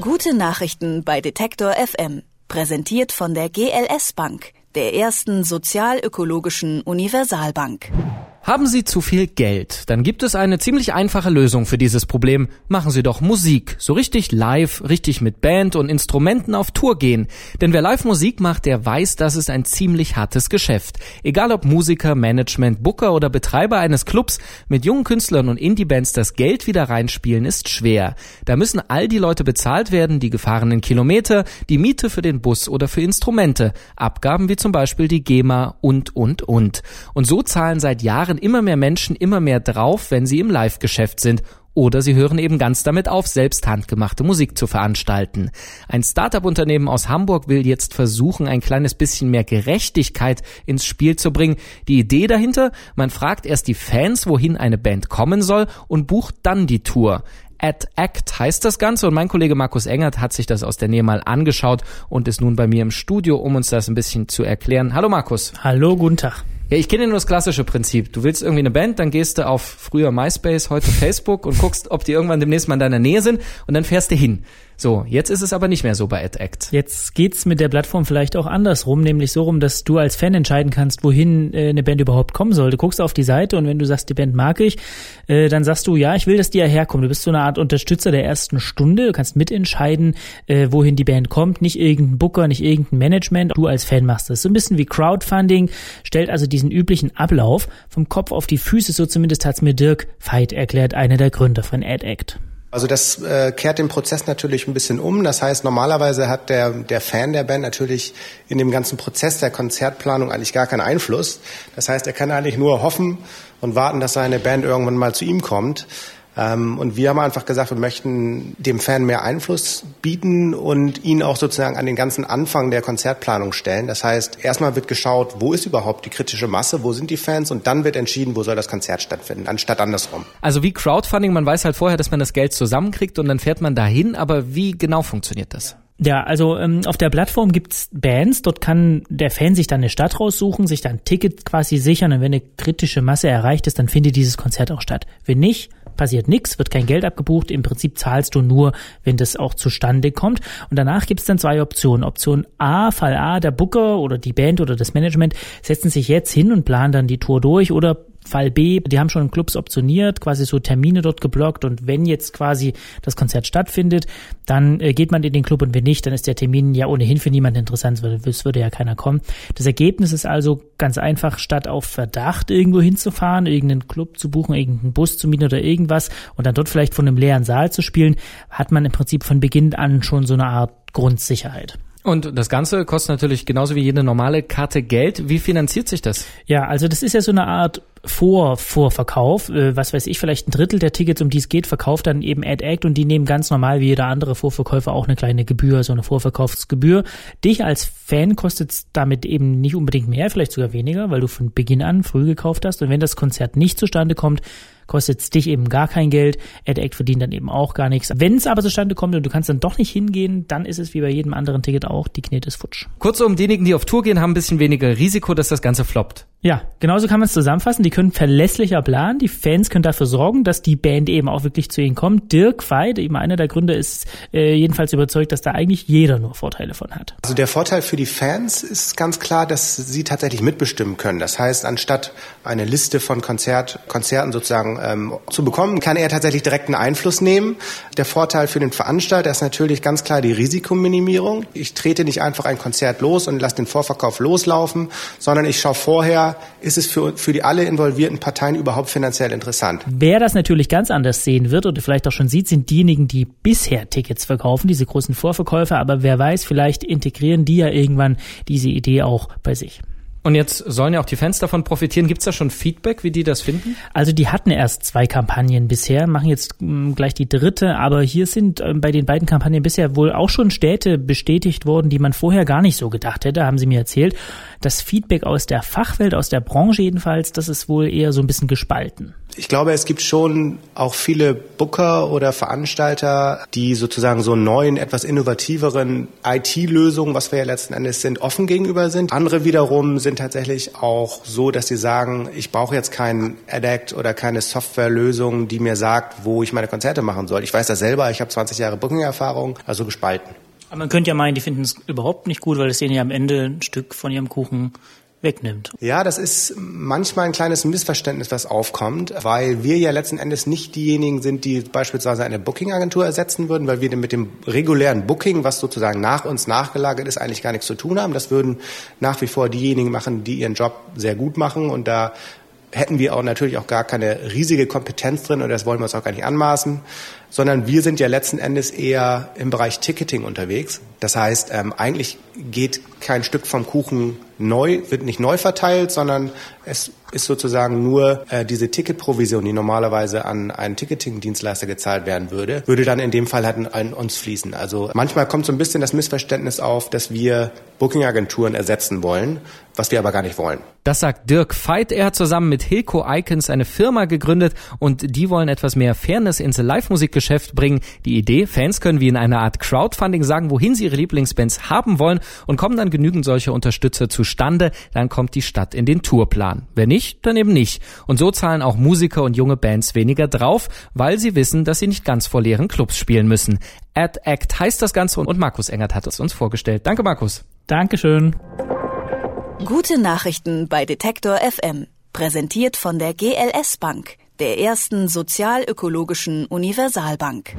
Gute Nachrichten bei Detektor FM. Präsentiert von der GLS Bank, der ersten sozialökologischen Universalbank. Haben Sie zu viel Geld? Dann gibt es eine ziemlich einfache Lösung für dieses Problem. Machen Sie doch Musik. So richtig live, richtig mit Band und Instrumenten auf Tour gehen. Denn wer live Musik macht, der weiß, das ist ein ziemlich hartes Geschäft. Egal ob Musiker, Management, Booker oder Betreiber eines Clubs, mit jungen Künstlern und Indie-Bands das Geld wieder reinspielen ist schwer. Da müssen all die Leute bezahlt werden, die gefahrenen Kilometer, die Miete für den Bus oder für Instrumente, Abgaben wie zum Beispiel die GEMA und, und, und. Und so zahlen seit Jahren immer mehr Menschen immer mehr drauf, wenn sie im Live-Geschäft sind oder sie hören eben ganz damit auf, selbst handgemachte Musik zu veranstalten. Ein Startup-Unternehmen aus Hamburg will jetzt versuchen, ein kleines bisschen mehr Gerechtigkeit ins Spiel zu bringen. Die Idee dahinter, man fragt erst die Fans, wohin eine Band kommen soll und bucht dann die Tour. At Act heißt das Ganze und mein Kollege Markus Engert hat sich das aus der Nähe mal angeschaut und ist nun bei mir im Studio, um uns das ein bisschen zu erklären. Hallo Markus. Hallo, guten Tag. Ja, ich kenne nur das klassische Prinzip. Du willst irgendwie eine Band, dann gehst du auf früher MySpace, heute Facebook und guckst, ob die irgendwann demnächst mal in deiner Nähe sind und dann fährst du hin. So, jetzt ist es aber nicht mehr so bei AdAct. Jetzt geht's mit der Plattform vielleicht auch andersrum, nämlich so rum, dass du als Fan entscheiden kannst, wohin äh, eine Band überhaupt kommen soll. Du guckst auf die Seite und wenn du sagst, die Band mag ich, äh, dann sagst du, ja, ich will, dass die ja herkommen. Du bist so eine Art Unterstützer der ersten Stunde. Du kannst mitentscheiden, äh, wohin die Band kommt. Nicht irgendein Booker, nicht irgendein Management. Du als Fan machst das. So ein bisschen wie Crowdfunding, stellt also diesen üblichen Ablauf vom Kopf auf die Füße. So zumindest hat's mir Dirk Veit erklärt, einer der Gründer von AdAct. Also das äh, kehrt den Prozess natürlich ein bisschen um. Das heißt, normalerweise hat der, der Fan der Band natürlich in dem ganzen Prozess der Konzertplanung eigentlich gar keinen Einfluss. Das heißt, er kann eigentlich nur hoffen und warten, dass seine Band irgendwann mal zu ihm kommt. Ähm, und wir haben einfach gesagt, wir möchten dem Fan mehr Einfluss bieten und ihn auch sozusagen an den ganzen Anfang der Konzertplanung stellen. Das heißt, erstmal wird geschaut, wo ist überhaupt die kritische Masse, wo sind die Fans und dann wird entschieden, wo soll das Konzert stattfinden, anstatt andersrum. Also wie Crowdfunding, man weiß halt vorher, dass man das Geld zusammenkriegt und dann fährt man dahin, aber wie genau funktioniert das? Ja, also ähm, auf der Plattform gibt's Bands, dort kann der Fan sich dann eine Stadt raussuchen, sich dann ein Ticket quasi sichern und wenn eine kritische Masse erreicht ist, dann findet dieses Konzert auch statt. Wenn nicht, passiert nichts, wird kein Geld abgebucht. Im Prinzip zahlst du nur, wenn das auch zustande kommt. Und danach gibt es dann zwei Optionen. Option A, Fall A, der Booker oder die Band oder das Management setzen sich jetzt hin und planen dann die Tour durch oder Fall B, die haben schon Clubs optioniert, quasi so Termine dort geblockt und wenn jetzt quasi das Konzert stattfindet, dann äh, geht man in den Club und wenn nicht, dann ist der Termin ja ohnehin für niemanden interessant, weil es würde ja keiner kommen. Das Ergebnis ist also ganz einfach, statt auf Verdacht irgendwo hinzufahren, irgendeinen Club zu buchen, irgendeinen Bus zu mieten oder irgendwas und dann dort vielleicht von einem leeren Saal zu spielen, hat man im Prinzip von Beginn an schon so eine Art Grundsicherheit. Und das Ganze kostet natürlich genauso wie jede normale Karte Geld. Wie finanziert sich das? Ja, also das ist ja so eine Art vor Vorverkauf, äh, was weiß ich, vielleicht ein Drittel der Tickets, um die es geht, verkauft dann eben AdAct und die nehmen ganz normal wie jeder andere Vorverkäufer auch eine kleine Gebühr, so eine Vorverkaufsgebühr. Dich als Fan kostet es damit eben nicht unbedingt mehr, vielleicht sogar weniger, weil du von Beginn an früh gekauft hast und wenn das Konzert nicht zustande kommt, kostet es dich eben gar kein Geld. AdAct verdient dann eben auch gar nichts. Wenn es aber zustande kommt und du kannst dann doch nicht hingehen, dann ist es wie bei jedem anderen Ticket auch, die Knete ist futsch. Kurzum, diejenigen, die auf Tour gehen, haben ein bisschen weniger Risiko, dass das Ganze floppt. Ja, genauso kann man es zusammenfassen. Die können verlässlicher planen. Die Fans können dafür sorgen, dass die Band eben auch wirklich zu ihnen kommt. Dirk Veit, eben einer der Gründer, ist äh, jedenfalls überzeugt, dass da eigentlich jeder nur Vorteile von hat. Also der Vorteil für die Fans ist ganz klar, dass sie tatsächlich mitbestimmen können. Das heißt, anstatt eine Liste von Konzert, Konzerten sozusagen ähm, zu bekommen, kann er tatsächlich direkten Einfluss nehmen. Der Vorteil für den Veranstalter ist natürlich ganz klar die Risikominimierung. Ich trete nicht einfach ein Konzert los und lasse den Vorverkauf loslaufen, sondern ich schaue vorher, ist es für, für die alle involvierten Parteien überhaupt finanziell interessant. Wer das natürlich ganz anders sehen wird oder vielleicht auch schon sieht, sind diejenigen, die bisher Tickets verkaufen, diese großen Vorverkäufer. Aber wer weiß, vielleicht integrieren die ja irgendwann diese Idee auch bei sich. Und jetzt sollen ja auch die Fans davon profitieren. Gibt es da schon Feedback, wie die das finden? Also die hatten erst zwei Kampagnen bisher, machen jetzt mh, hm, gleich die dritte, aber hier sind äh, bei den beiden Kampagnen bisher wohl auch schon Städte bestätigt worden, die man vorher gar nicht so gedacht hätte, haben sie mir erzählt. Das Feedback aus der Fachwelt, aus der Branche jedenfalls, das ist wohl eher so ein bisschen gespalten. Ich glaube, es gibt schon auch viele Booker oder Veranstalter, die sozusagen so neuen, etwas innovativeren IT-Lösungen, was wir ja letzten Endes sind, offen gegenüber sind. Andere wiederum sind tatsächlich auch so, dass sie sagen, ich brauche jetzt keinen Adact oder keine Softwarelösung, die mir sagt, wo ich meine Konzerte machen soll. Ich weiß das selber, ich habe 20 Jahre Booking-Erfahrung, also gespalten. Aber man könnte ja meinen, die finden es überhaupt nicht gut, weil es denen ja am Ende ein Stück von ihrem Kuchen wegnimmt. Ja, das ist manchmal ein kleines Missverständnis, was aufkommt, weil wir ja letzten Endes nicht diejenigen sind, die beispielsweise eine Booking-Agentur ersetzen würden, weil wir mit dem regulären Booking, was sozusagen nach uns nachgelagert ist, eigentlich gar nichts zu tun haben. Das würden nach wie vor diejenigen machen, die ihren Job sehr gut machen und da hätten wir auch natürlich auch gar keine riesige Kompetenz drin und das wollen wir uns auch gar nicht anmaßen, sondern wir sind ja letzten Endes eher im Bereich Ticketing unterwegs. Das heißt, ähm, eigentlich geht kein Stück vom Kuchen neu, wird nicht neu verteilt, sondern es ist sozusagen nur äh, diese Ticketprovision, die normalerweise an einen Ticketing-Dienstleister gezahlt werden würde, würde dann in dem Fall halt an uns fließen. Also manchmal kommt so ein bisschen das Missverständnis auf, dass wir Booking-Agenturen ersetzen wollen, was wir aber gar nicht wollen. Das sagt Dirk Veit. Er hat zusammen mit Hilco Icons eine Firma gegründet und die wollen etwas mehr Fairness ins Live-Musikgeschäft bringen. Die Idee, Fans können wie in einer Art Crowdfunding sagen, wohin sie ihre Lieblingsbands haben wollen und kommen dann genügend solcher Unterstützer zustande, dann kommt die Stadt in den Tourplan. Wenn nicht, dann eben nicht. Und so zahlen auch Musiker und junge Bands weniger drauf, weil sie wissen, dass sie nicht ganz vor leeren Clubs spielen müssen. Ad Act heißt das Ganze und Markus Engert hat es uns vorgestellt. Danke, Markus. Dankeschön. Gute Nachrichten bei Detektor FM. Präsentiert von der GLS Bank, der ersten sozialökologischen Universalbank.